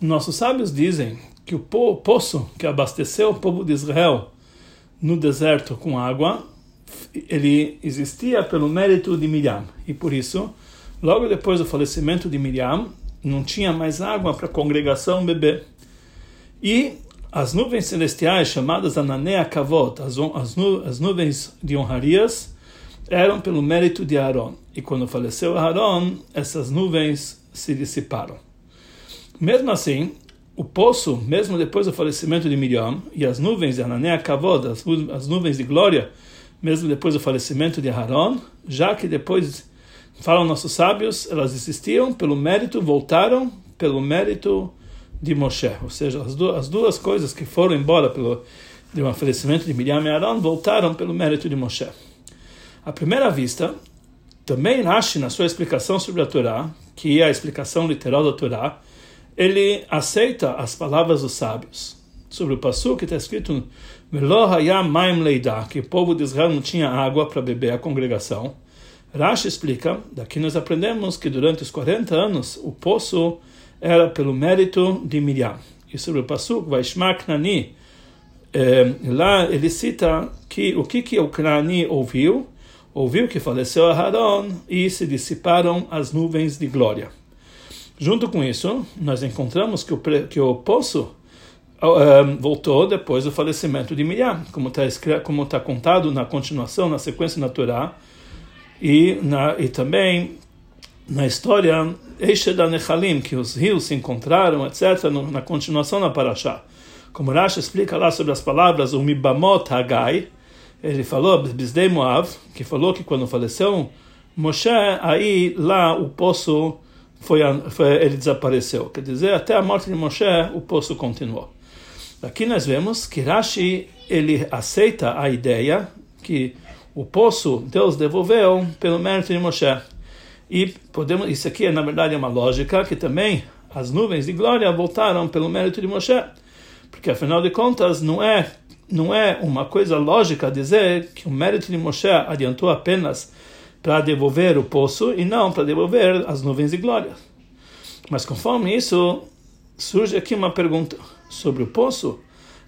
Nossos sábios dizem que o poço que abasteceu o povo de Israel no deserto com água, ele existia pelo mérito de Miriam. E por isso, logo depois do falecimento de Miriam, não tinha mais água para a congregação beber. E as nuvens celestiais, chamadas Ananea Kavot, as, as, nu, as nuvens de honrarias, eram pelo mérito de Aaron. E quando faleceu Aaron, essas nuvens se dissiparam. Mesmo assim, o poço, mesmo depois do falecimento de Miriam, e as nuvens de Ananea Kavod, as, as nuvens de glória, mesmo depois do falecimento de Aaron, já que depois, falam nossos sábios, elas existiam pelo mérito, voltaram pelo mérito de Moshe. Ou seja, as, duas, as duas coisas que foram embora pelo de um falecimento de Miriam e Aaron voltaram pelo mérito de Moshe. À primeira vista, também Rashi, na sua explicação sobre a Torá, que é a explicação literal da Torá, ele aceita as palavras dos sábios. Sobre o passo que está escrito que o povo de Israel não tinha água para beber a congregação. Rashi explica, daqui nós aprendemos que durante os 40 anos o poço era pelo mérito de Miriam. E sobre o Passuk, Vaishmak Nani, eh, lá ele cita que o que, que o Knani ouviu, ouviu que faleceu Aharon e se dissiparam as nuvens de glória. Junto com isso, nós encontramos que o, que o poço um, voltou depois do falecimento de Miriam, como está como tá contado na continuação, na sequência natural, e, na, e também na história da Nechalim, que os rios se encontraram, etc., no, na continuação da Parashá. Como Rashi explica lá sobre as palavras o Mibamot Hagai, ele falou, Bizdei Moav, que falou que quando faleceu Moshe, aí lá o poço foi, foi, ele desapareceu. Quer dizer, até a morte de Moshe, o poço continuou. Aqui nós vemos que Rashi ele aceita a ideia que o poço Deus devolveu pelo mérito de Moshe. E podemos, isso aqui na verdade é uma lógica que também as nuvens de glória voltaram pelo mérito de Moshe. Porque afinal de contas não é não é uma coisa lógica dizer que o mérito de Moshe adiantou apenas para devolver o poço e não para devolver as nuvens de glória. Mas conforme isso, surge aqui uma pergunta sobre o poço.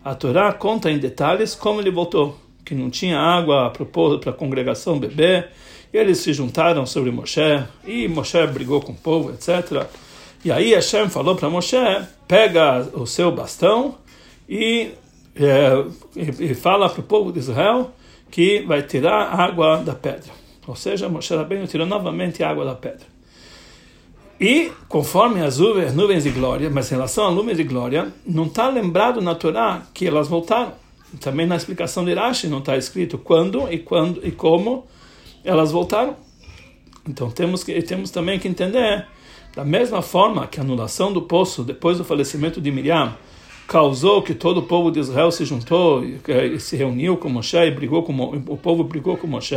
A Torá conta em detalhes como ele voltou, que não tinha água para a congregação beber, e eles se juntaram sobre Moshe, e Moshe brigou com o povo, etc. E aí Hashem falou para Moshe, pega o seu bastão e, é, e fala para o povo de Israel que vai tirar água da pedra. Ou seja, Moshe Rabbeinu tirou novamente a água da pedra. E, conforme as nuvens de glória, mas em relação às nuvens de glória, não está lembrado na Torá que elas voltaram. Também na explicação de Rashi não está escrito quando e quando e como elas voltaram. Então temos que temos também que entender da mesma forma que a anulação do poço depois do falecimento de Miriam causou que todo o povo de Israel se juntou e, e se reuniu com Moshe e brigou com o povo brigou com Moshe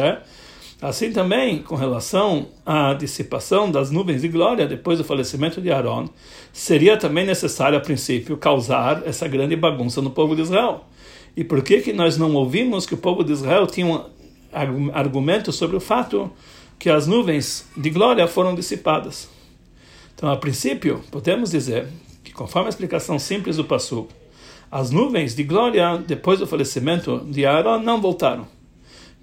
Assim também, com relação à dissipação das nuvens de glória depois do falecimento de Aaron, seria também necessário, a princípio, causar essa grande bagunça no povo de Israel. E por que, que nós não ouvimos que o povo de Israel tinha um argumento sobre o fato que as nuvens de glória foram dissipadas? Então, a princípio, podemos dizer que, conforme a explicação simples do Passu, as nuvens de glória depois do falecimento de Aaron não voltaram.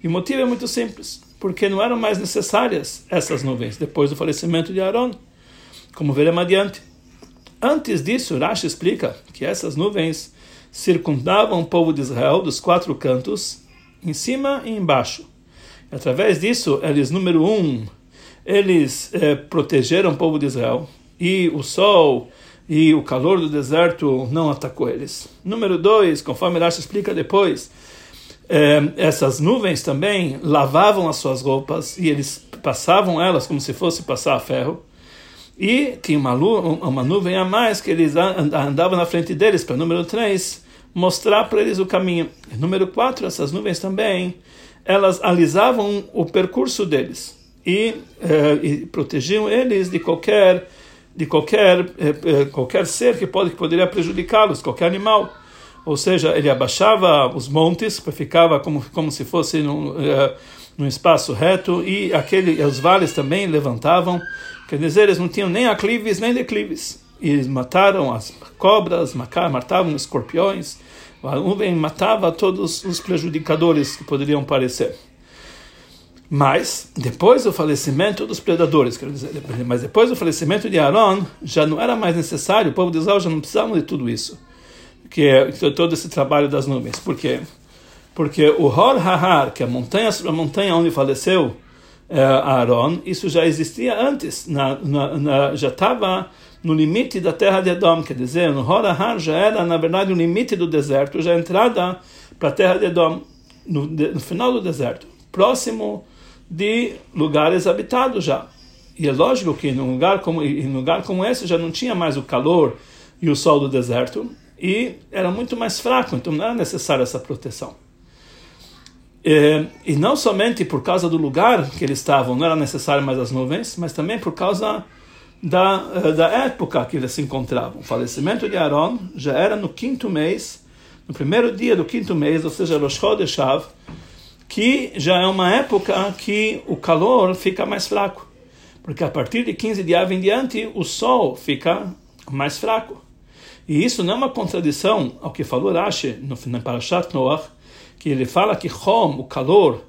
E o motivo é muito simples porque não eram mais necessárias essas nuvens depois do falecimento de Aaron, como veremos adiante. Antes disso, Rashi explica que essas nuvens circundavam o povo de Israel dos quatro cantos, em cima e embaixo. Através disso, eles, número um, eles eh, protegeram o povo de Israel, e o sol e o calor do deserto não atacou eles. Número dois, conforme Rashi explica depois, essas nuvens também lavavam as suas roupas e eles passavam elas como se fosse passar ferro. E tinha uma, uma nuvem a mais que eles andavam na frente deles, para número 3, mostrar para eles o caminho. Número 4, essas nuvens também, elas alisavam o percurso deles e, é, e protegiam eles de qualquer de qualquer é, qualquer ser que pode que poderia prejudicá-los, qualquer animal ou seja, ele abaixava os montes, ficava como, como se fosse num, uh, num espaço reto, e aquele, os vales também levantavam, quer dizer, eles não tinham nem aclives nem declives. e mataram as cobras, matavam escorpiões, a nuvem matava todos os prejudicadores que poderiam parecer. Mas, depois do falecimento dos predadores, quer dizer, mas depois do falecimento de Aaron, já não era mais necessário, o povo de Israel já não precisava de tudo isso, que é todo esse trabalho das nuvens. Por quê? Porque o Hor Hahar, que é a montanha a montanha onde faleceu é, Aaron, isso já existia antes, na, na, na, já estava no limite da terra de Edom, quer dizer, no Hor Hahar já era, na verdade, o limite do deserto, já a entrada para a terra de Edom, no, no final do deserto, próximo de lugares habitados já. E é lógico que num lugar como em um lugar como esse já não tinha mais o calor e o sol do deserto e era muito mais fraco, então não era necessária essa proteção. E, e não somente por causa do lugar que eles estavam, não era necessário mais as nuvens, mas também por causa da, eh, da época que eles se encontravam. O falecimento de Aaron já era no quinto mês, no primeiro dia do quinto mês, ou seja, Rosh Chodeshav, que já é uma época que o calor fica mais fraco. Porque a partir de 15 de Av em diante, o sol fica mais fraco. E isso não é uma contradição ao que falou Rashi no Parashat Noach, que ele fala que Hom, o calor,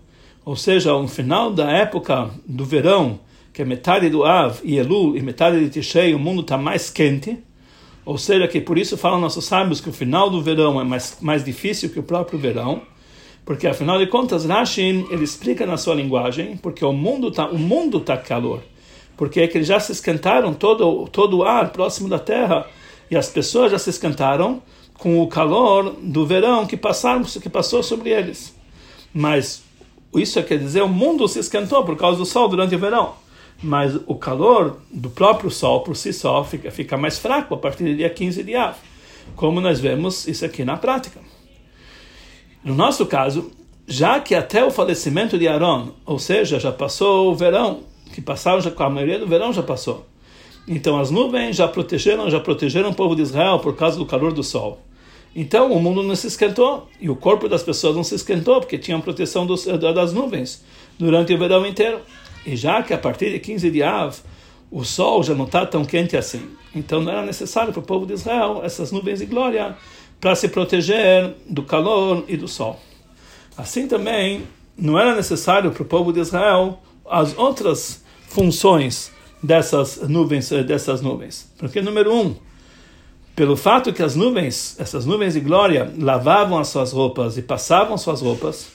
ou seja, no final da época do verão, que é metade do Av e Elul e metade de Tishrei, o mundo está mais quente, ou seja, que por isso falam nossos sábios que o final do verão é mais, mais difícil que o próprio verão, porque afinal de contas, Rashi ele explica na sua linguagem, porque o mundo tá, o mundo tá calor, porque é que eles já se esquentaram todo todo o ar próximo da Terra e as pessoas já se esquentaram com o calor do verão que passaram que passou sobre eles. Mas isso quer dizer o mundo se esquentou por causa do sol durante o verão. Mas o calor do próprio sol por si só fica, fica mais fraco a partir do dia 15 de Av. Como nós vemos isso aqui na prática. No nosso caso, já que até o falecimento de Aaron, ou seja, já passou o verão, que passaram já, a maioria do verão já passou. Então as nuvens já protegeram, já protegeram o povo de Israel por causa do calor do sol. Então o mundo não se esquentou e o corpo das pessoas não se esquentou porque tinham proteção dos, das nuvens durante o verão inteiro. E já que a partir de 15 de Av o sol já não está tão quente assim, então não era necessário para o povo de Israel essas nuvens de glória para se proteger do calor e do sol. Assim também, não era necessário para o povo de Israel as outras funções dessas nuvens, eh, dessas nuvens. Porque, número um, pelo fato que as nuvens, essas nuvens de glória, lavavam as suas roupas e passavam suas roupas,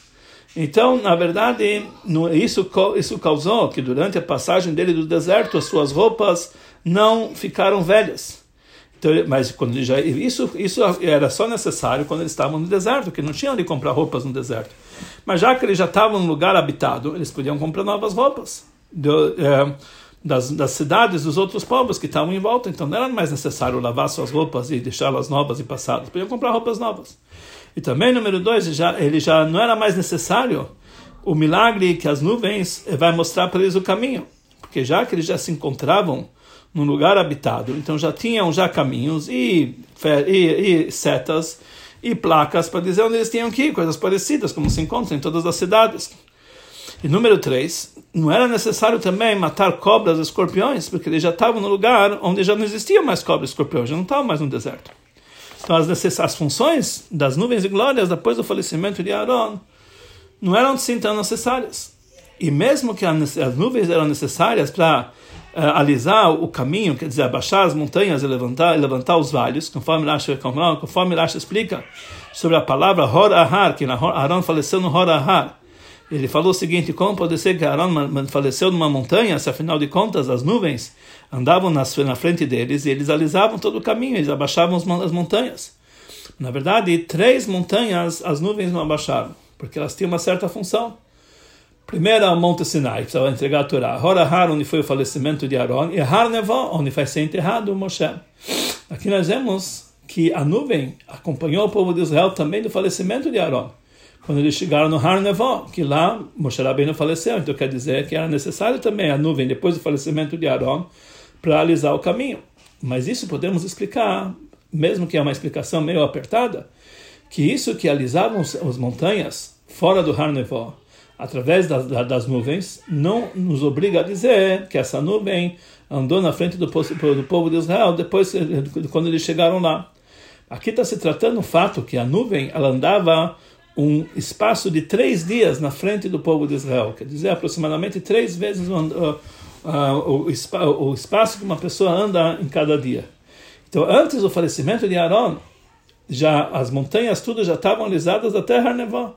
então, na verdade, isso, isso causou que durante a passagem dele do deserto, as suas roupas não ficaram velhas. Então, mas quando já isso isso era só necessário quando eles estavam no deserto, que não tinham de comprar roupas no deserto. Mas já que eles já estavam no lugar habitado, eles podiam comprar novas roupas é, das, das cidades dos outros povos que estavam em volta. Então não era mais necessário lavar suas roupas e deixá-las novas e passadas. Podiam comprar roupas novas. E também número dois, já ele já não era mais necessário o milagre que as nuvens vai mostrar para eles o caminho, porque já que eles já se encontravam num lugar habitado, então já tinham já caminhos e, e, e setas e placas para dizer onde eles tinham que ir, coisas parecidas, como se encontra em todas as cidades. E número 3, não era necessário também matar cobras e escorpiões, porque eles já estavam no lugar onde já não existia mais cobras e escorpiões, já não estavam mais no deserto. Então as, as funções das nuvens e glórias depois do falecimento de Aaron não eram assim tão necessárias. E mesmo que as nuvens eram necessárias para uh, alisar o caminho, quer dizer, abaixar as montanhas e levantar, levantar os vales, conforme Rashi, conforme explica sobre a palavra Hor Ahar, que Aaron faleceu no Hor Ahar. Ele falou o seguinte: como pode ser que Aaron faleceu numa montanha, se afinal de contas as nuvens andavam na, frente deles e eles alisavam todo o caminho, eles abaixavam as montanhas. Na verdade, três montanhas as nuvens não abaixaram, porque elas tinham uma certa função. Primeiro, o Monte Sinai, precisava entregar a Torá. Horahar, onde foi o falecimento de Aaron, e Har Nevó, onde vai ser enterrado Moshe. Aqui nós vemos que a nuvem acompanhou o povo de Israel também do falecimento de Aaron. Quando eles chegaram no Har Nevó, que lá Moshe Rabbeinu faleceu, então quer dizer que era necessário também a nuvem, depois do falecimento de Aaron, para alisar o caminho. Mas isso podemos explicar, mesmo que é uma explicação meio apertada, que isso que alisavam as montanhas fora do Har Nevó, através das, das nuvens, não nos obriga a dizer que essa nuvem andou na frente do, do povo de Israel depois quando eles chegaram lá. Aqui está se tratando o fato que a nuvem ela andava um espaço de três dias na frente do povo de Israel, quer dizer, aproximadamente três vezes uh, o, o, espaço que uma pessoa anda em cada dia. Então, antes do falecimento de Aaron, já as montanhas tudo já estavam alisadas até Harnevó.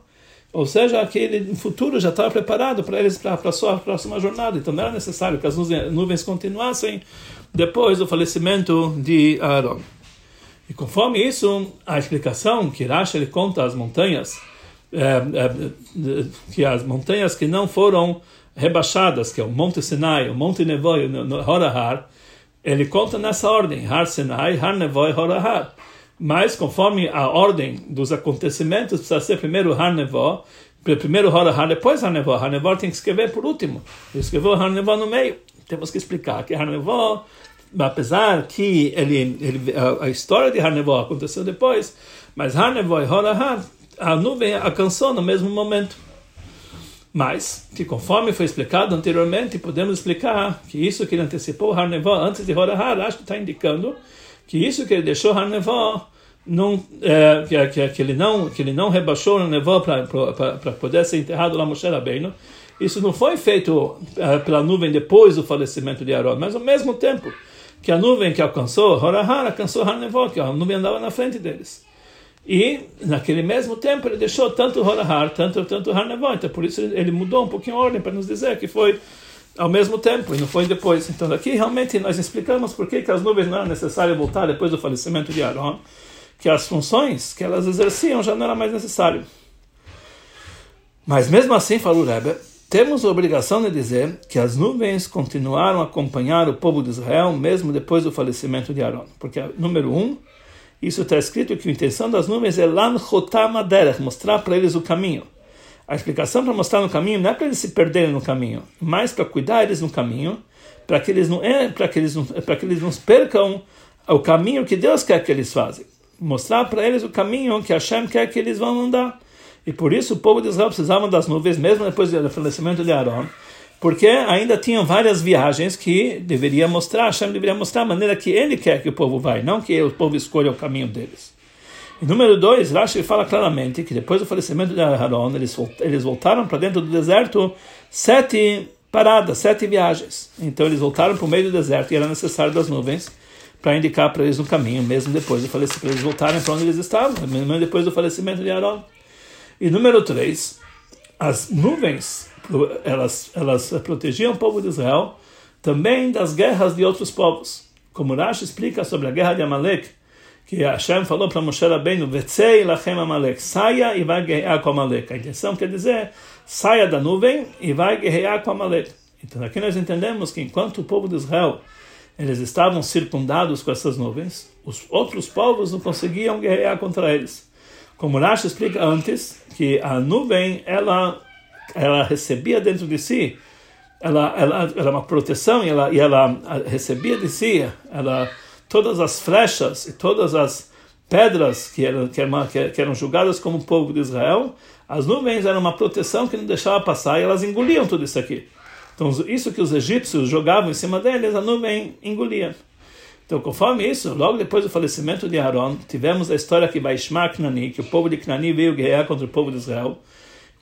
Ou seja, aquele futuro já estava preparado para eles para a sua próxima jornada. Então não era necessário que as nuvens continuassem depois do falecimento de Aaron. E conforme isso, a explicação que Rashi ele conta as montanhas, que as montanhas que não foram rebaixadas, que é o Monte Sinai, o Monte Nevoi, o Horahar, ele conta nessa ordem, Har Sinai, Har Nevoi, Horahar. Mas conforme a ordem dos acontecimentos, precisa ser primeiro Har Nevoi, primeiro Horahar, depois Har Nevoi. Har Nevoi tem que escrever por último. Ele escreveu Har Nevoi no meio. Temos que explicar que Har Nevoi apesar que ele, ele, a, a história de Harnevó aconteceu depois, mas Harnevó e Horahar, a nuvem alcançou no mesmo momento. Mas, que conforme foi explicado anteriormente, podemos explicar que isso que ele antecipou Harnevó antes de Horahar, acho que está indicando que isso que ele deixou Harnevó não é, que, que, que, ele não que ele não rebaixou Harnevó para poder ser enterrado lá Moshe Rabbeinu, isso não foi feito é, pela nuvem depois do falecimento de Aaron, mas ao mesmo tempo que a nuvem que alcançou Horahar alcançou Hanevó, que a nuvem andava na frente deles. E naquele mesmo tempo ele deixou tanto Horahar, tanto tanto Hanevó, então por isso ele mudou um pouquinho a ordem para nos dizer que foi ao mesmo tempo e não foi depois. Então aqui realmente nós explicamos por que, que as nuvens não era necessário voltar depois do falecimento de Aaron, que as funções que elas exerciam já não era mais necessário. Mas mesmo assim, falou Rebbe, temos a obrigação de dizer que as nuvens continuaram a acompanhar o povo de Israel mesmo depois do falecimento de Aaron. Porque, número um, isso está escrito que a intenção das nuvens é mostrar para eles o caminho. A explicação para mostrar no caminho não é para eles se perderem no caminho, mas para cuidar eles no caminho, para que eles não é, para que eles para que eles não percam o caminho que Deus quer que eles façam. Mostrar para eles o caminho que Hashem quer que eles vão andar. E por isso o povo de Israel precisava das nuvens, mesmo depois do falecimento de Aaron, porque ainda tinham várias viagens que deveria mostrar, Hashem deveria mostrar a maneira que ele quer que o povo vá, não que o povo escolha o caminho deles. E número dois, Rashi fala claramente que depois do falecimento de Aaron, eles, voltaram para dentro do deserto sete paradas, sete viagens. Então eles voltaram para o meio do deserto e era necessário das nuvens para indicar para eles o caminho, mesmo depois do falecimento, para eles voltarem para onde eles estavam, mesmo depois do falecimento de Aaron. E número três, as nuvens, elas, elas protegiam o povo de Israel também das guerras de outros povos. Como Rashi explica sobre a guerra de Amalek, que Hashem falou para Moshe Rabbeinu, Vetzei lachem Amalek, saia e vai guerrear com Amalek. A intenção quer dizer, saia da nuvem e vai guerrear com Amalek. Então aqui nós entendemos que enquanto o povo de Israel eles estavam circundados com essas nuvens, os outros povos não conseguiam guerrear contra eles. Como Rashi explica antes, que a nuvem, ela, ela recebia dentro de si, ela, ela era uma proteção e ela, e ela recebia de si ela, todas as flechas e todas as pedras que eram, que, eram, que eram julgadas como povo de Israel, as nuvens eram uma proteção que não deixava passar e elas engoliam tudo isso aqui. Então, isso que os egípcios jogavam em cima deles, a nuvem engolia. Então, conforme isso, logo depois do falecimento de Aaron, tivemos a história que Baishma Knani, que o povo de Knani veio guerrear contra o povo de Israel.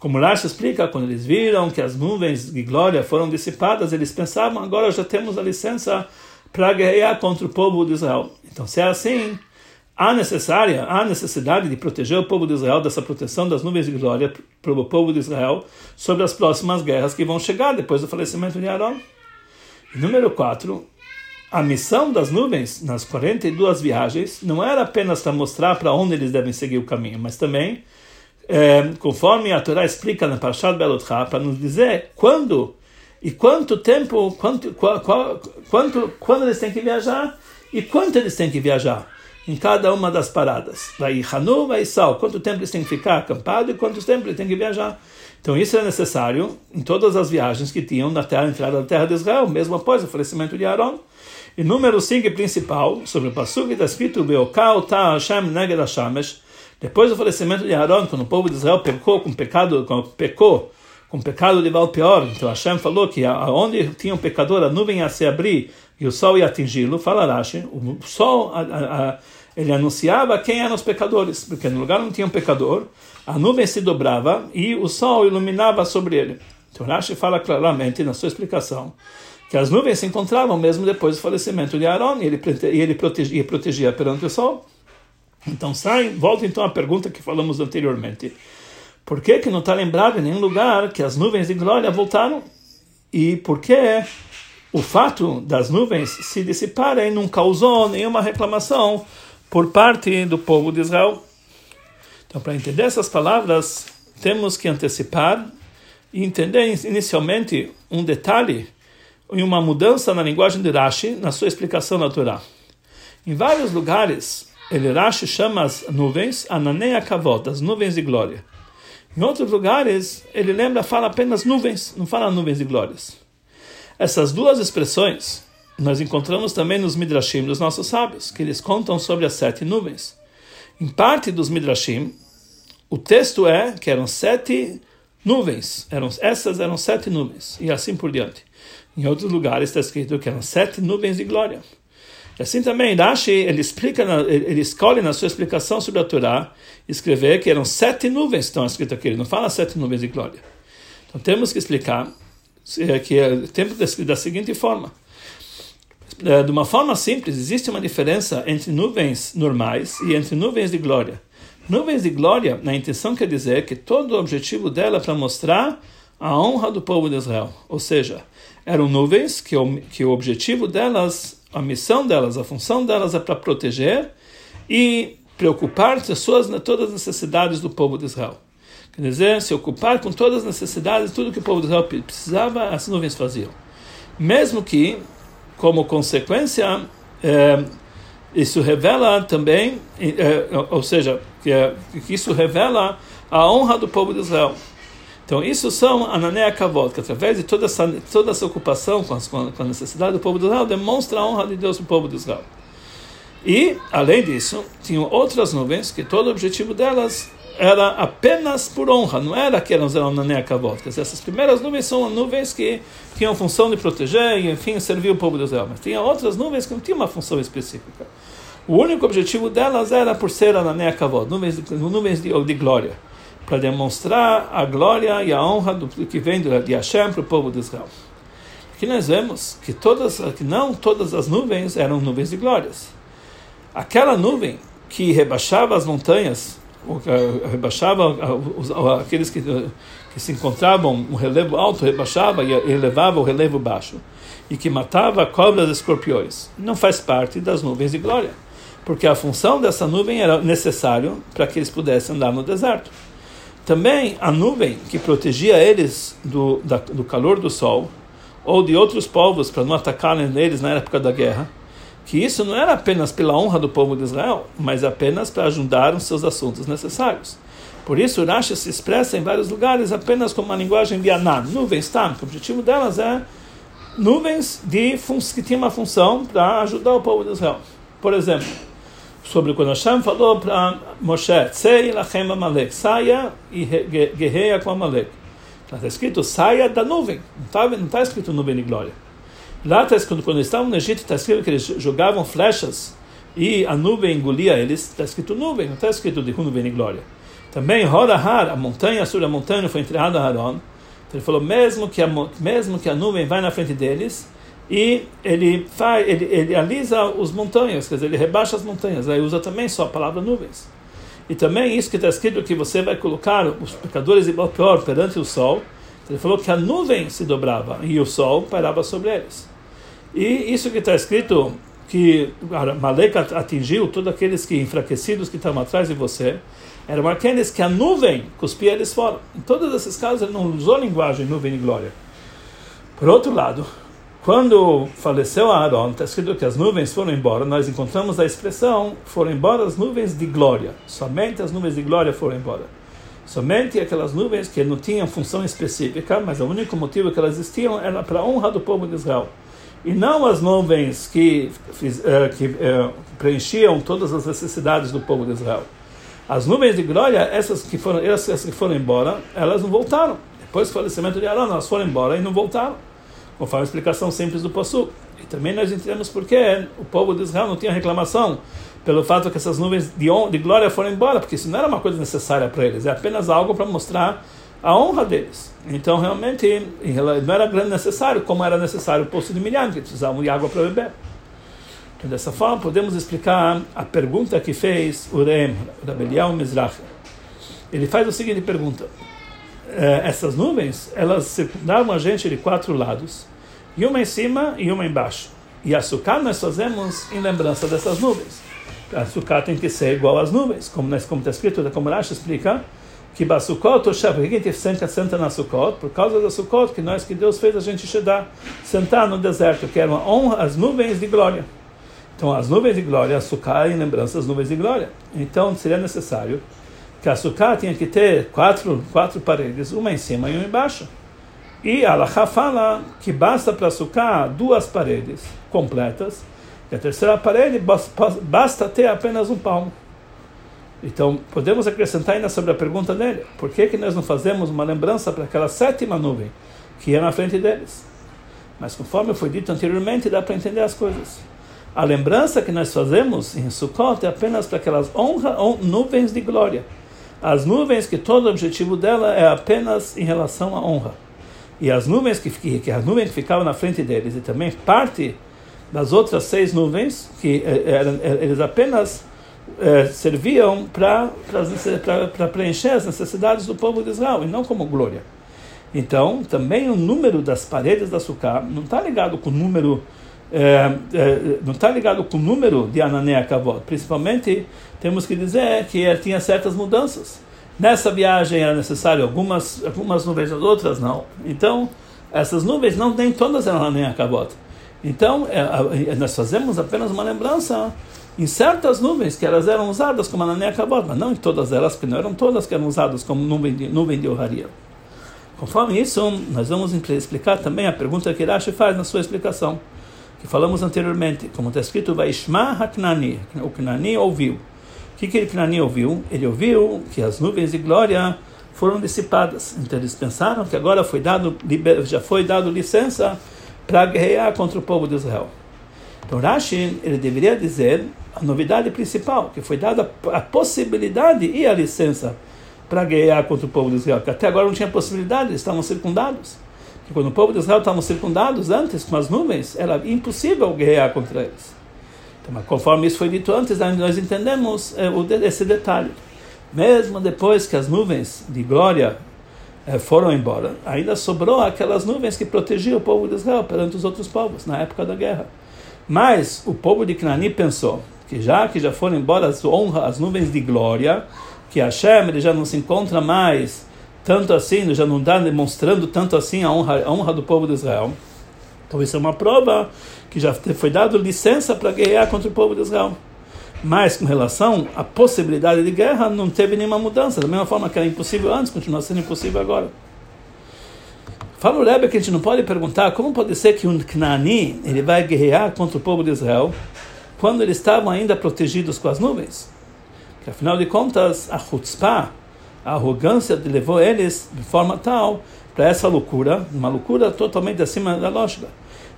Como Rashi explica, quando eles viram que as nuvens de glória foram dissipadas, eles pensavam, agora já temos a licença para guerrear contra o povo de Israel. Então, se é assim, há necessária, há necessidade de proteger o povo de Israel dessa proteção das nuvens de glória para o povo de Israel sobre as próximas guerras que vão chegar depois do falecimento de Aaron. número 4, a missão das nuvens nas 42 viagens não era apenas para mostrar para onde eles devem seguir o caminho, mas também, é, conforme a Torá explica na Parashat Belotcha, para nos dizer quando e quanto tempo, quanto, qual, qual, quanto, quando eles têm que viajar e quanto eles têm que viajar em cada uma das paradas. Vai Hanu, vai Sal, quanto tempo eles têm que ficar acampado e quanto tempo eles têm que viajar. Então isso é necessário em todas as viagens que tinham na terra, entrada da terra de Israel, mesmo após o falecimento de Aaron. E número 5 principal, sobre o Passuk, está escrito Beokal ta Hashem neged Hashamesh. Depois do falecimento de Aaron, quando o povo de Israel pecou com pecado, com, pecou com pecado de Val pior. Então Hashem falou que aonde tinha um pecador, a nuvem ia se abrir e o sol ia atingi-lo. Fala Rashi, o sol a, a, a, ele anunciava quem eram os pecadores, porque no lugar não tinha um pecador, a nuvem se dobrava e o sol iluminava sobre ele. Então Rashi fala claramente na sua explicação que as nuvens se encontravam mesmo depois do falecimento de Aaron e ele, e ele protegia, protegia perante o sol. Então sai, volta então à pergunta que falamos anteriormente. Por que, que não está lembrado em nenhum lugar que as nuvens de glória voltaram? E por que o fato das nuvens se dissiparem não causou nenhuma reclamação por parte do povo de Israel? Então, para entender essas palavras, temos que antecipar e entender inicialmente um detalhe e uma mudança na linguagem de Rashi na sua explicação na Torá. Em vários lugares, ele Rashi chama as nuvens Ananei Kavot, as nuvens de glória. Em outros lugares, ele lembra, fala apenas nuvens, não fala nuvens de glórias. Essas duas expressões nós encontramos também nos Midrashim dos nossos sábios, que eles contam sobre as sete nuvens. Em parte dos Midrashim, o texto é que eram sete nuvens, eram, essas eram sete nuvens, e assim por diante. Em outros lugares está escrito que eram sete nuvens de glória. E assim também, Rashi, ele explica, ele escolhe na sua explicação sobre a Torá, escrever que eram sete nuvens que estão escritas aqui, ele não fala sete nuvens de glória. Então temos que explicar é, que é tempo da seguinte forma. É, de uma forma simples, existe uma diferença entre nuvens normais e entre nuvens de glória. Nuvens de glória, na intenção quer dizer que todo o objetivo dela é para mostrar a honra do povo de Israel. Ou seja, eram nuvens que o, que o objetivo delas a missão delas, a função delas é para proteger e preocupar-se suas todas as necessidades do povo de Israel. Quer dizer, se ocupar com todas as necessidades, tudo que o povo de Israel precisava, as nuvens faziam. Mesmo que, como consequência, é, isso revela também, é, ou seja, que, é, que isso revela a honra do povo de Israel. Então, isso são Ananea Kavod, que através de toda essa, toda essa ocupação com, as, com a necessidade do povo de Israel, demonstra a honra de Deus para o povo de Israel. E, além disso, tinham outras nuvens, que todo o objetivo delas era apenas por honra, não era que eram Ananea Kavod. Quer dizer, essas primeiras nuvens são nuvens que tinham função de proteger e, enfim, servir o povo de Israel. Mas tinha outras nuvens que não tinham uma função específica. O único objetivo delas era por ser Ananea Kavod, nuvens nuvens de, de glória para demonstrar a glória e a honra do que vem de Hashem para o povo de Israel. Aqui nós vemos que todas, que não todas as nuvens eram nuvens de glórias. Aquela nuvem que rebaixava as montanhas, rebaixava aqueles que, que se encontravam um relevo alto, rebaixava e elevava o relevo baixo, e que matava cobras e escorpiões, não faz parte das nuvens de glória, porque a função dessa nuvem era necessário para que eles pudessem andar no deserto. Também a nuvem que protegia eles do, da, do calor do sol, ou de outros povos para não atacarem eles na época da guerra, que isso não era apenas pela honra do povo de Israel, mas apenas para ajudar os seus assuntos necessários. Por isso, Rashi se expressa em vários lugares apenas com uma linguagem de Anan, nuvens, tá? O objetivo delas é nuvens de que tinham uma função para ajudar o povo de Israel. Por exemplo, sobre quando Hashem falou para Moshe, Tzei lachem Amalek, saia e guerreia com Amalek. Está escrito, saia da nuvem, não está tá escrito nuvem de glória. Lá está escrito, quando estavam no Egito, está escrito que eles jogavam flechas e a nuvem engolia eles, está escrito nuvem, não está escrito de nuvem de glória. Também Horahar, a montanha, sobre a montanha foi enterrado a Aaron. Então ele falou, mesmo que, a, mesmo que a nuvem vai na frente deles, e ele faz, ele, ele alisa os montanhas, quer dizer, ele rebaixa as montanhas. Aí usa também só a palavra nuvens. E também isso que está escrito que você vai colocar os pecadores de Balpeor perante o sol. Ele falou que a nuvem se dobrava e o sol parava sobre eles. E isso que está escrito que Malek atingiu todos aqueles que enfraquecidos que estavam atrás de você, eram aqueles que a nuvem cuspia eles fora. Em todos esses casos ele não usou a linguagem nuvem de glória. Por outro lado, quando faleceu Aaron, está escrito que as nuvens foram embora, nós encontramos a expressão foram embora as nuvens de glória. Somente as nuvens de glória foram embora. Somente aquelas nuvens que não tinham função específica, mas o único motivo que elas existiam era para a honra do povo de Israel. E não as nuvens que, uh, que uh, preenchiam todas as necessidades do povo de Israel. As nuvens de glória, essas que foram, essas que foram embora, elas não voltaram. Depois do falecimento de Arão, elas foram embora e não voltaram, conforme a explicação simples do Possu. E também nós entendemos por que o povo de Israel não tinha reclamação pelo fato que essas nuvens de, de glória foram embora, porque isso não era uma coisa necessária para eles, é apenas algo para mostrar a honra deles. Então, realmente, não era grande necessário, como era necessário o poço de Miriam, que precisavam de água para beber. Então, dessa forma, podemos explicar a pergunta que fez Urem, Rabelial Mizrahi. Ele faz a seguinte pergunta. Eh, essas nuvens, elas circundavam a gente de quatro lados, e uma em cima e uma embaixo. E açúcar nós fazemos em lembrança dessas nuvens. A açúcar tem que ser igual às nuvens, como está escrito, como Rashi explica, que Basukot, por que a senta, senta na Sukkot? Por causa da Sukkot, que nós, que Deus fez a gente chegar, sentar no deserto, que era uma honra, as nuvens de glória. Então, as nuvens de glória, açúcar em lembrança das nuvens de glória. Então, seria necessário que a açúcar tinha que ter quatro, quatro paredes, uma em cima e uma embaixo. E a Alaha fala que basta para açúcar duas paredes completas, e a terceira parede basta ter apenas um palmo. Então, podemos acrescentar ainda sobre a pergunta dele: por que, que nós não fazemos uma lembrança para aquela sétima nuvem que ia na frente deles? Mas, conforme foi dito anteriormente, dá para entender as coisas. A lembrança que nós fazemos em Sukkot é apenas para aquelas honra, nuvens de glória. As nuvens que todo o objetivo dela é apenas em relação à honra. E as nuvens que, que, que as nuvens que ficavam na frente deles e também parte das outras seis nuvens que eh, eram, eh, eles apenas eh, serviam para preencher as necessidades do povo de Israel e não como glória. Então, também o número das paredes da Sukkah não está ligado com o número é, é, não está ligado com o número de Anané Kavod. Principalmente, temos que dizer que tinha certas mudanças. Nessa viagem era necessário algumas, algumas nuvens, as outras não. Então, essas nuvens não nem todas eram Anané. Então, é, nós fazemos apenas uma lembrança em certas nuvens que elas eram usadas como Anané Kavod, mas não em todas elas, porque não eram todas que eram usadas como nuvem de, nuvem de Oharia. Conforme isso, nós vamos explicar também a pergunta que Rashi faz na sua explicação, que falamos anteriormente, como está escrito, Vaishma Haknani, o Knani ouviu. O que, que o Knani ouviu? Ele ouviu que as nuvens de glória foram dissipadas. Então eles pensaram que agora foi dado, já foi dado licença para guerrear contra o povo de Israel. Então Rashi, ele deveria dizer a novidade principal, que foi dada a possibilidade e a licença para guerrear contra o povo de Israel, que até agora não tinha possibilidade, eles estavam circundados. E quando o povo de Israel estava circundados antes com as nuvens, era impossível guerrear contra eles. Então, conforme isso foi dito antes, nós entendemos é, esse detalhe. Mesmo depois que as nuvens de glória é, foram embora, ainda sobrou aquelas nuvens que protegiam o povo de Israel perante os outros povos na época da guerra. Mas o povo de Canaani pensou que já que já foram embora as honras, as nuvens de glória, que Hashem ele já não se encontra mais tanto assim, já não está demonstrando tanto assim a honra, a honra do povo de Israel. Então isso é uma prova que já foi dado licença para guerrear contra o povo de Israel. Mas com relação à possibilidade de guerra, não teve nenhuma mudança. Da mesma forma que era impossível antes, continua sendo impossível agora. Fala o Rebbe que a gente não pode perguntar como pode ser que um Knani ele vai guerrear contra o povo de Israel quando eles estavam ainda protegidos com as nuvens. Porque afinal de contas, a chutzpah, a arrogância levou eles de forma tal para essa loucura, uma loucura totalmente acima da lógica.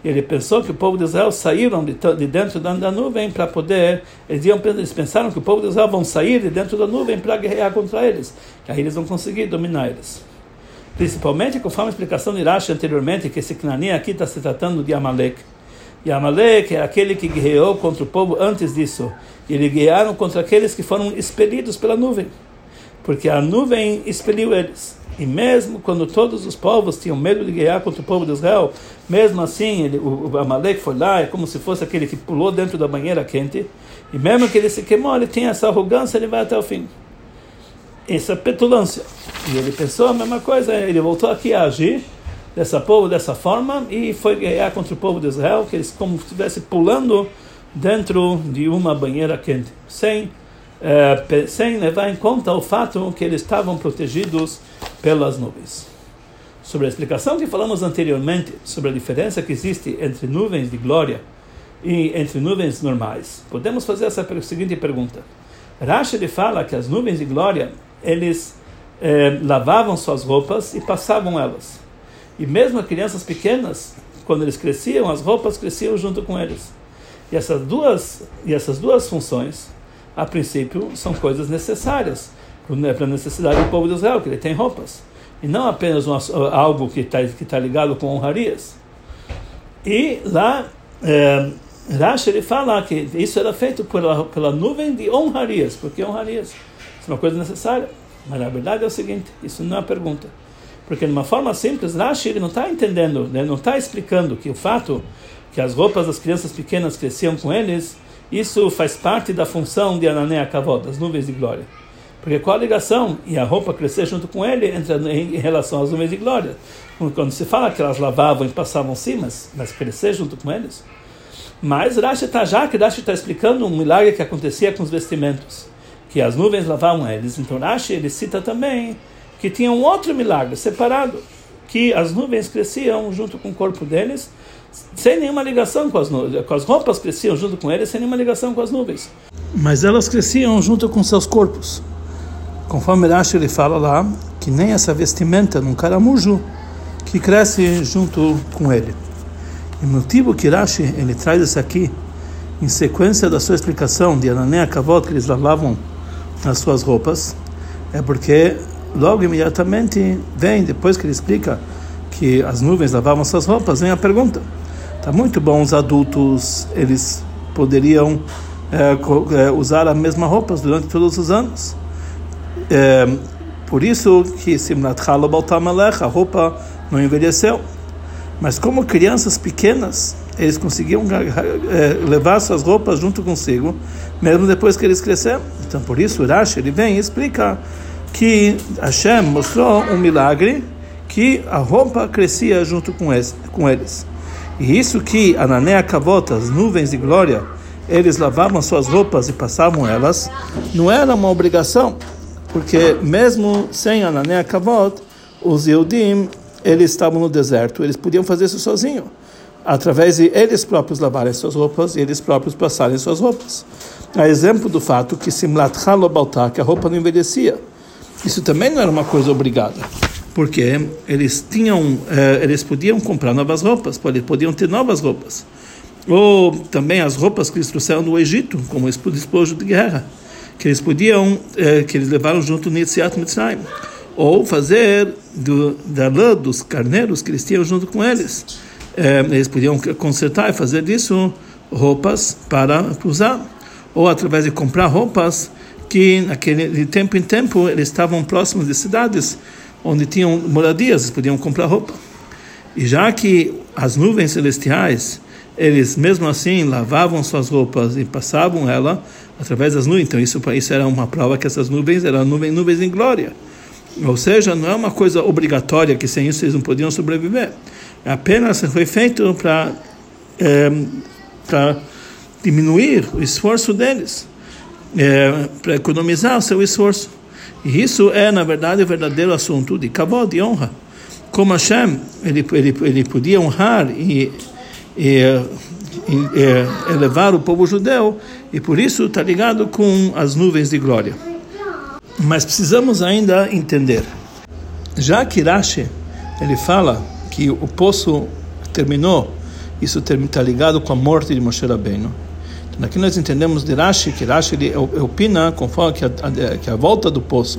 Ele pensou que o povo de Israel saíram de, de dentro da, da nuvem para poder. Eles, iam, eles pensaram que o povo de Israel vão sair de dentro da nuvem para guerrear contra eles. Que aí eles vão conseguir dominar eles. Principalmente conforme a explicação de Rashi anteriormente, que esse Knani aqui está se tratando de Amalek. E Amalek é aquele que guerreou contra o povo antes disso. E eles guerrearam contra aqueles que foram expelidos pela nuvem. Porque a nuvem expeliu eles. E mesmo quando todos os povos tinham medo de guerrear contra o povo de Israel, mesmo assim ele, o, o Amalek foi lá, é como se fosse aquele que pulou dentro da banheira quente. E mesmo que ele se queimou, ele tinha essa arrogância, ele vai até o fim essa petulância. E ele pensou a mesma coisa, ele voltou aqui a agir dessa povo dessa forma e foi guerrear contra o povo de Israel, que eles como se estivesse pulando dentro de uma banheira quente, sem, eh, sem levar em conta o fato que eles estavam protegidos pelas nuvens. Sobre a explicação que falamos anteriormente, sobre a diferença que existe entre nuvens de glória e entre nuvens normais, podemos fazer essa seguinte pergunta. Rashi fala que as nuvens de glória eles eh, lavavam suas roupas e passavam elas. E mesmo as crianças pequenas, quando eles cresciam, as roupas cresciam junto com eles. E essas duas, e essas duas funções, a princípio, são coisas necessárias para a necessidade do povo de Israel, que ele tem roupas. E não apenas uma, algo que está que tá ligado com honrarias. E lá, é, Rashi ele fala que isso era feito pela, pela nuvem de honrarias, porque honrarias isso é uma coisa necessária. Mas na verdade é o seguinte: isso não é uma pergunta. Porque de uma forma simples, Rashi ele não está entendendo, né, não está explicando que o fato que as roupas das crianças pequenas cresciam com eles, isso faz parte da função de Anané Kavod, das nuvens de glória. Porque qual a ligação? E a roupa crescer junto com ele entra em, relação às nuvens de glória. Quando se fala que elas lavavam e passavam sim, mas, mas crescer junto com eles. Mas Rashi está já que Rashi está explicando um milagre que acontecia com os vestimentos, que as nuvens lavavam eles. Então Rashi ele cita também que tinha um outro milagre separado, que as nuvens cresciam junto com o corpo deles, sem nenhuma ligação com as nuvens. Com as roupas cresciam junto com eles, sem nenhuma ligação com as nuvens. Mas elas cresciam junto com seus corpos. Conforme Rashi ele fala lá, que nem essa vestimenta num caramujo que cresce junto com ele. E o motivo que Rashi ele traz isso aqui, em sequência da sua explicação de Anané Kavot, que eles lavavam as suas roupas, é porque logo imediatamente vem, depois que ele explica que as nuvens lavavam suas roupas, vem a pergunta. Tá muito bom os adultos, eles poderiam é, usar as mesmas roupas durante todos os anos. É, por isso que Simnat Halabaltamalech, a roupa não envelheceu. Mas como crianças pequenas, eles conseguiam é, levar suas roupas junto consigo, mesmo depois que eles cresceram. Então, por isso, Rashi ele vem e explica que Hashem mostrou um milagre que a roupa crescia junto com eles. E isso que Anané Kavot, as nuvens de glória, eles lavavam suas roupas e passavam elas, não era uma obrigação, porque mesmo sem Anané Kavot, os Yehudim eles estavam no deserto, eles podiam fazer isso sozinhos, através de eles próprios lavarem suas roupas e eles próprios passarem suas roupas. A exemplo do fato que Simlat Halobalta, que a roupa não envelhecia, isso também não era uma coisa obrigada, porque eles tinham, eh, eles podiam comprar novas roupas, podiam ter novas roupas, ou também as roupas que eles trouxeram do Egito, como despojo de guerra, que eles podiam, eh, que eles levaram junto no Yitziat Mitzrayim. Ou fazer do, da lã dos carneiros que eles tinham junto com eles. É, eles podiam consertar e fazer disso roupas para usar, ou através de comprar roupas que naquele de tempo em tempo eles estavam próximos de cidades onde tinham moradias, eles podiam comprar roupa. E já que as nuvens celestiais, eles mesmo assim lavavam suas roupas e passavam ela através das nuvens, então isso, isso era uma prova que essas nuvens eram nuvens, nuvens em glória. Ou seja, não é uma coisa obrigatória que sem isso eles não podiam sobreviver. É apenas foi feito para é, para diminuir o esforço deles, é, para economizar o seu esforço. E isso é, na verdade, o verdadeiro assunto de kavod, de honra. Como Hashem, ele, ele, ele podia honrar e, e, e elevar o povo judeu, e por isso está ligado com as nuvens de glória. Mas precisamos ainda entender. Já que Rashi, ele fala que o poço terminou, isso está ligado com a morte de Moshe Rabbeinu. Aqui nós entendemos de Rashi que Rashi ele opina conforme que a, que a volta do poço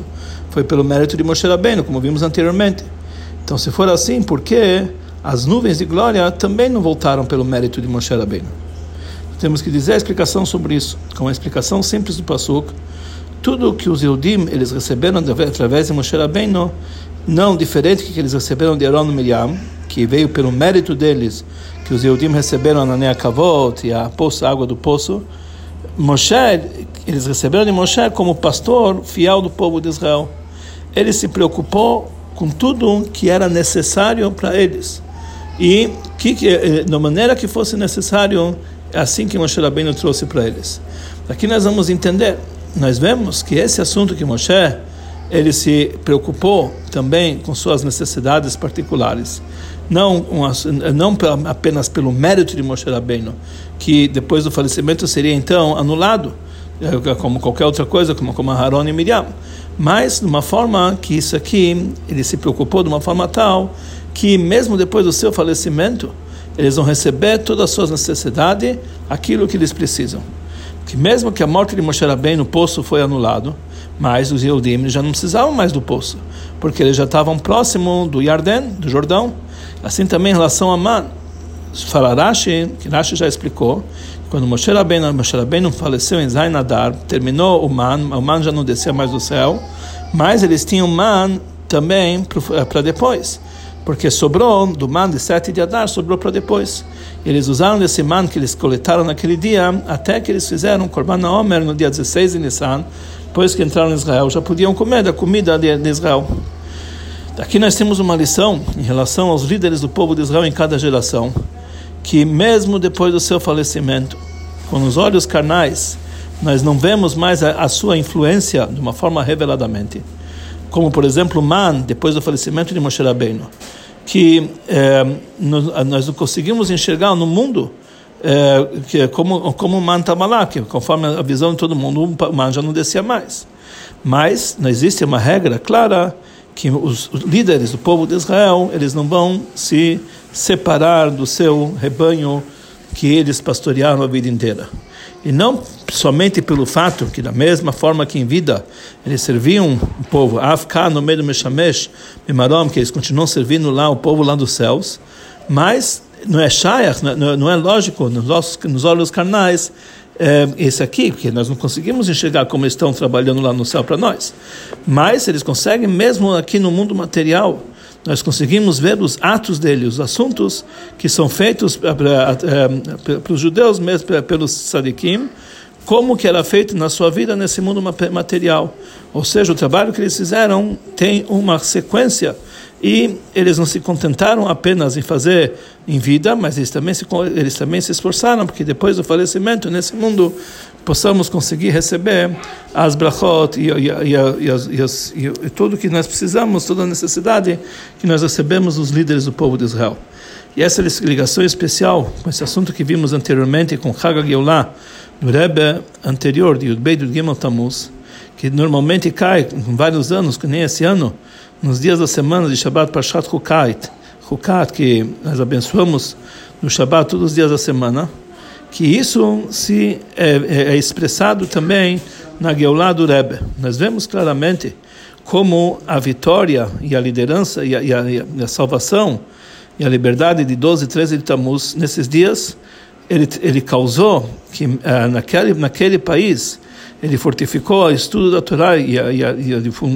foi pelo mérito de Moshe Rabbeinu, como vimos anteriormente. Então se for assim, por que as nuvens de glória também não voltaram pelo mérito de Moshe Rabbeinu? Temos que dizer a explicação sobre isso, com a explicação simples do Pasuk, tudo que os Eudim eles receberam através de Moshe Rabbeinu, não diferente que eles receberam de Aaron e Miriam, que veio pelo mérito deles, que os Eudim receberam na Nea Kavot e a poça, a água do poço, Moshe, eles receberam de Moshe como pastor fiel do povo de Israel. Ele se preocupou com tudo que era necessário para eles. E que, que, eh, da maneira que fosse necessário, é assim que Moshe Rabbeinu trouxe para eles. Aqui nós vamos entender nós vemos que esse assunto que Moshe ele se preocupou também com suas necessidades particulares, não não apenas pelo mérito de Moshe Rabbeinu, que depois do falecimento seria então anulado, é, como qualquer outra coisa, como, como Aaron e Miriam. Mas de uma forma que isso aqui, ele se preocupou de uma forma tal que mesmo depois do seu falecimento, eles vão receber todas as suas necessidades, aquilo que eles precisam. Que mesmo que a morte de Moshe Rabbeinu no poço foi anulado, mas os Yehudim já não precisavam mais do poço, porque eles já estavam próximo do Yarden, do Jordão. Assim também em relação a Man, fala Rashi, que Rashi já explicou, quando Moshe Rabbeinu, Moshe Rabbeinu faleceu em Zainadar, terminou o Man, o Man já não descia mais do céu, mas eles tinham Man também para depois, porque sobrou do Man de sete de Adar, sobrou para depois. Eles usaram desse man que eles coletaram naquele dia, até que eles fizeram Korban Omer no dia 16 de Nissan, depois que entraram em Israel, já podiam comer da comida de Israel. Aqui nós temos uma lição em relação aos líderes do povo de Israel em cada geração, que mesmo depois do seu falecimento, com os olhos carnais, nós não vemos mais a, a sua influência de uma forma reveladamente. Como, por exemplo, Man, depois do falecimento de Moshe Rabbeinu, que eh, nós não conseguimos enxergar no mundo é, que, como, como o man estava lá, que conforme a visão de todo mundo, man já não descia mais. Mas não existe uma regra clara que os, líderes do povo de Israel eles não vão se separar do seu rebanho que eles pastorearam a vida inteira. E não somente pelo fato que, da mesma forma que em vida eles serviam o povo, Afka no meio do Meshamesh, Mimarom, que eles continuam servindo lá o povo lá dos céus, mas não é shayach, não, não é lógico nos, nossos, nos olhos carnais é, esse aqui, porque nós não conseguimos enxergar como estão trabalhando lá no céu para nós. Mas eles conseguem, mesmo aqui no mundo material, nós conseguimos ver os atos dele, os assuntos que são feitos para os judeus, mesmo pelos sadikim, como que era feito na sua vida nesse mundo material. Ou seja, o trabalho que eles fizeram tem uma sequência e eles não se contentaram apenas em fazer em vida, mas eles também se, eles também se esforçaram, porque depois do falecimento, nesse mundo, possamos conseguir receber as brachot e, e, e, e, tudo que nós precisamos, toda a necessidade que nós recebemos dos líderes do povo de Israel. E essa ligação especial com esse assunto que vimos anteriormente com Chag Geulah, do Rebbe anterior, de Yudbei do Tammuz, que normalmente cai com vários anos, que nem esse ano, nos dias da semana de Shabbat Parshat Chukait, Chukat, que nós abençoamos no Shabbat todos os dias da semana, que isso se é, é, é expressado também na Geulah do Rebbe. Nós vemos claramente como a vitória e a liderança e a, e a, e a salvação e a liberdade de 12 e 13 de Tammuz, nesses dias, ele, ele causou que uh, naquele, naquele país ele fortificou o estudo da Torá e a, e, a,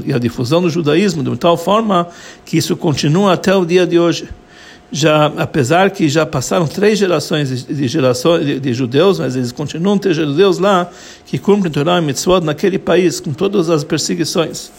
e a, difusão do judaísmo de tal forma que isso continua até o dia de hoje. Já, apesar que já passaram três gerações de, gerações de, de judeus, mas eles continuam a ter judeus lá que cumprem Torá e Mitzvot naquele país com todas as perseguições.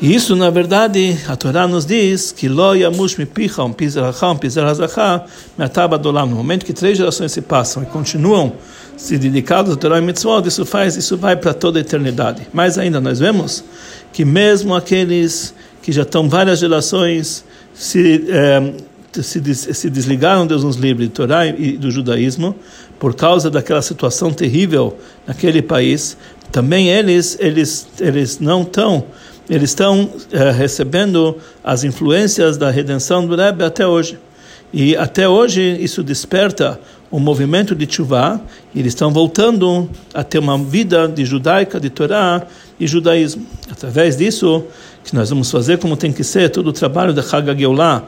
E isso, na verdade, a Torá nos diz que lo yamush mipicham pizaracham pizarazachá me'atabadolam. No momento que três gerações se passam e continuam se dedicados a Torá e Mitzvot, isso faz, isso vai para toda a eternidade. Mais ainda, nós vemos que mesmo aqueles que já estão várias gerações se, eh, se, se desligaram, Deus nos livre, do Torá e do judaísmo, por causa daquela situação terrível naquele país, também eles, eles, eles não estão eles estão eh, recebendo as influências da redenção do Rebbe até hoje. E até hoje isso desperta um movimento de chuva, e eles estão voltando a ter uma vida de judaica, de Torá e judaísmo. Através disso, que nós vamos fazer como tem que ser todo o trabalho da Chag Geulah,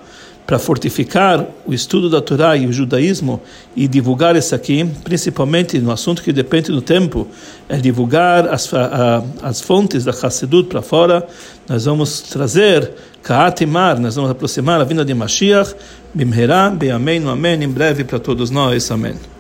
para fortificar o estudo da Torá e o judaísmo e divulgar isso aqui, principalmente no assunto que depende do tempo, é divulgar as, a, as fontes da Hassedut para fora. Nós vamos trazer Kaat Mar, nós vamos aproximar a vinda de Mashiach, Bimherá, Bem Amém, no Amém, em breve para todos nós. Amém.